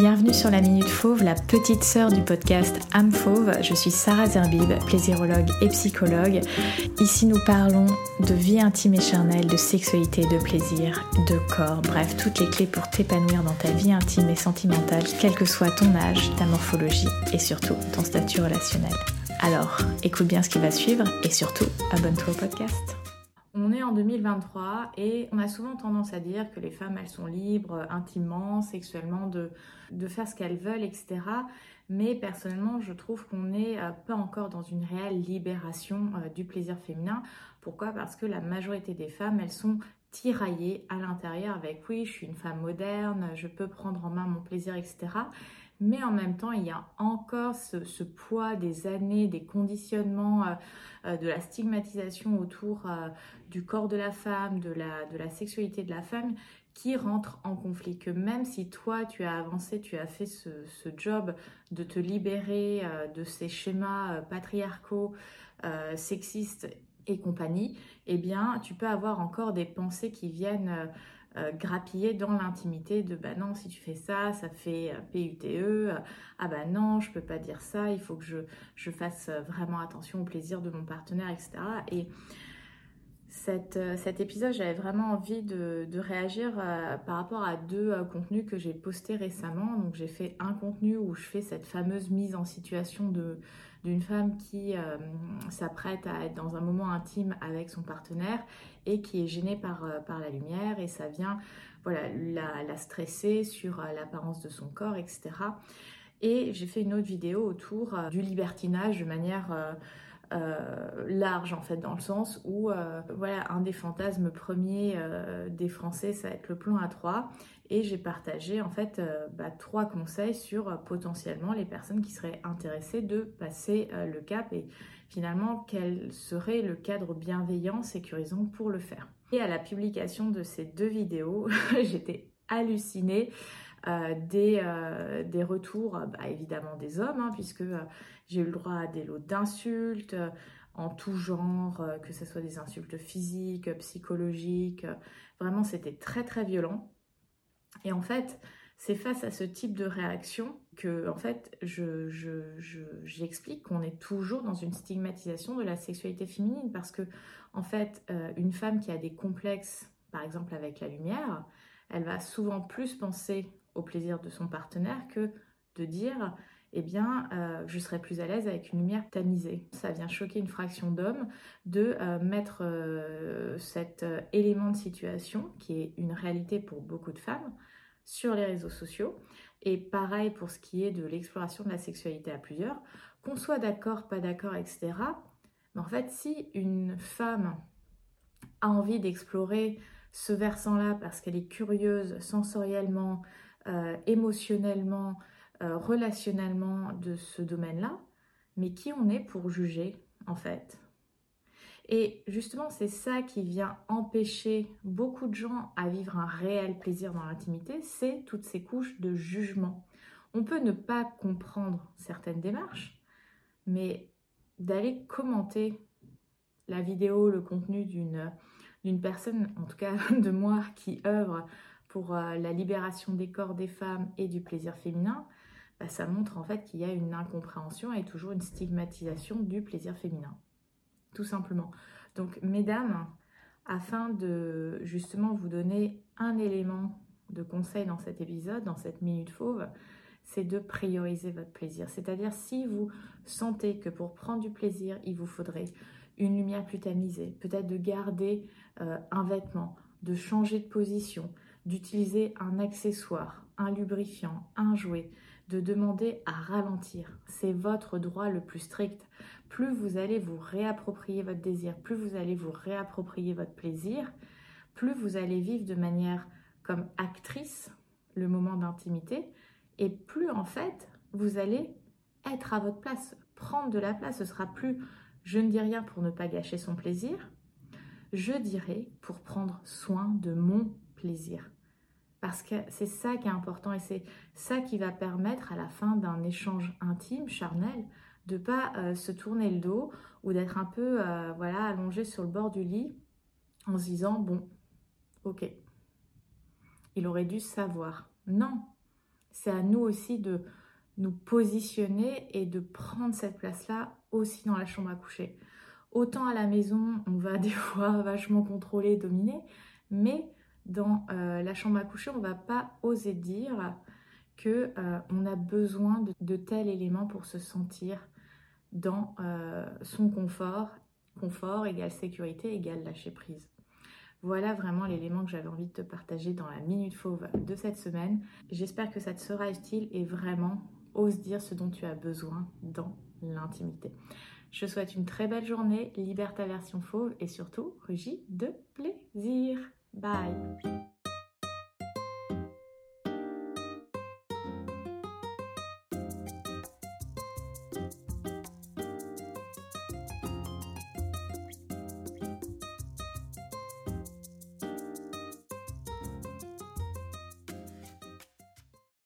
Bienvenue sur la Minute Fauve, la petite sœur du podcast Âme Fauve. Je suis Sarah Zerbib, plaisirologue et psychologue. Ici, nous parlons de vie intime et charnelle, de sexualité, de plaisir, de corps, bref, toutes les clés pour t'épanouir dans ta vie intime et sentimentale, quel que soit ton âge, ta morphologie et surtout ton statut relationnel. Alors, écoute bien ce qui va suivre et surtout, abonne-toi au podcast. On est en 2023 et on a souvent tendance à dire que les femmes, elles sont libres intimement, sexuellement, de, de faire ce qu'elles veulent, etc. Mais personnellement, je trouve qu'on n'est euh, pas encore dans une réelle libération euh, du plaisir féminin. Pourquoi? Parce que la majorité des femmes, elles sont tiraillées à l'intérieur avec oui, je suis une femme moderne, je peux prendre en main mon plaisir, etc mais en même temps, il y a encore ce, poids des années, des conditionnements, euh, euh, de la stigmatisation autour euh, du corps de la femme, de la, de la sexualité de la femme, qui rentre en conflit. Que même si toi, tu as avancé, tu as fait ce, job de te libérer de ces schémas patriarcaux, sexistes et compagnie, eh bien, tu peux avoir encore des pensées qui viennent euh, grappiller dans l'intimité de bah non, si tu fais ça, ça fait euh, PUTE, euh, ah bah non, je peux pas dire ça, il faut que je, fasse vraiment attention au plaisir de mon partenaire, etc. Et cet épisode, j'avais vraiment envie de, de réagir par rapport à deux contenus que j'ai postés récemment. Donc j'ai fait un contenu où je fais cette fameuse mise en situation de d'une femme qui s'apprête à être dans un moment intime avec son partenaire et qui est gênée par, euh, la lumière et ça vient voilà, la, la stresser sur euh, l'apparence de son corps, etc. Et j'ai fait une autre vidéo autour euh, du libertinage de manière large en fait dans le sens où voilà un des fantasmes premiers des Français ça va être le plan A3 et j'ai partagé en fait bah, trois conseils sur potentiellement les personnes qui seraient intéressées de passer le cap et finalement quel serait le cadre bienveillant, sécurisant pour le faire. Et à la publication de ces deux vidéos, j'étais hallucinée euh, des, euh, des, retours, bah, évidemment des hommes, hein, puisque euh, j'ai eu le droit à des lots d'insultes en tout genre, que ce soit des insultes physiques, psychologiques. Vraiment, c'était très très violent. Et en fait, c'est face à ce type de réaction que, en fait, j'explique je, qu'on est toujours dans une stigmatisation de la sexualité féminine parce que, en fait, euh, une femme qui a des complexes, par exemple avec la lumière, elle va souvent plus penser au plaisir de son partenaire que de dire eh bien, euh, je serais plus à l'aise avec une lumière tamisée. Ça vient choquer une fraction d'hommes de euh, mettre cet élément de situation, qui est une réalité pour beaucoup de femmes, sur les réseaux sociaux. Et pareil pour ce qui est de l'exploration de la sexualité à plusieurs, qu'on soit d'accord, pas d'accord, etc. Mais en fait, si une femme a envie d'explorer ce versant-là parce qu'elle est curieuse sensoriellement, euh, émotionnellement, euh, relationnellement de ce domaine-là, mais qui on est pour juger en fait et justement, c'est ça qui vient empêcher beaucoup de gens à vivre un réel plaisir dans l'intimité, c'est toutes ces couches de jugement. On peut ne pas comprendre certaines démarches, mais d'aller commenter la vidéo, le contenu d'une d'une personne, en tout cas de moi, qui œuvre pour euh, la libération des corps des femmes et du plaisir féminin, bah, ça montre en fait qu'il y a une incompréhension et toujours une stigmatisation du plaisir féminin tout simplement. Donc, mesdames, afin de justement vous donner un élément de conseil dans cet épisode, dans cette minute fauve, c'est de prioriser votre plaisir. C'est-à-dire si vous sentez que pour prendre du plaisir, il vous faudrait une lumière plus tamisée, peut-être de garder euh, un vêtement, de changer de position, d'utiliser un accessoire, un lubrifiant, un jouet, de demander à ralentir. C'est votre droit le plus strict. Plus vous allez vous réapproprier votre désir, plus vous allez vous réapproprier votre plaisir, plus vous allez vivre de manière comme actrice le moment d'intimité, et plus en fait vous allez être à votre place, prendre de la place. Ce sera plus je ne dis rien pour ne pas gâcher son plaisir, je dirais pour prendre soin de mon plaisir. Parce que c'est ça qui est important et c'est ça qui va permettre à la fin d'un échange intime, charnel, de pas euh, se tourner le dos ou d'être un peu euh, voilà allongé sur le bord du lit en se disant bon, ok, il aurait dû savoir. Non, c'est à nous aussi de nous positionner et de prendre cette place-là aussi dans la chambre à coucher. Autant à la maison, on va des fois vachement contrôler, dominer, mais dans euh, la chambre à coucher, on ne va pas oser dire que euh, on a besoin de, tel élément pour se sentir dans euh, son confort. Confort égale sécurité égale lâcher prise. Voilà vraiment l'élément que j'avais envie de te partager dans la Minute Fauve de cette semaine. J'espère que ça te sera utile et vraiment ose dire ce dont tu as besoin dans l'intimité. Je souhaite une très belle journée, libère ta version fauve et surtout rugis de plaisir. Bye.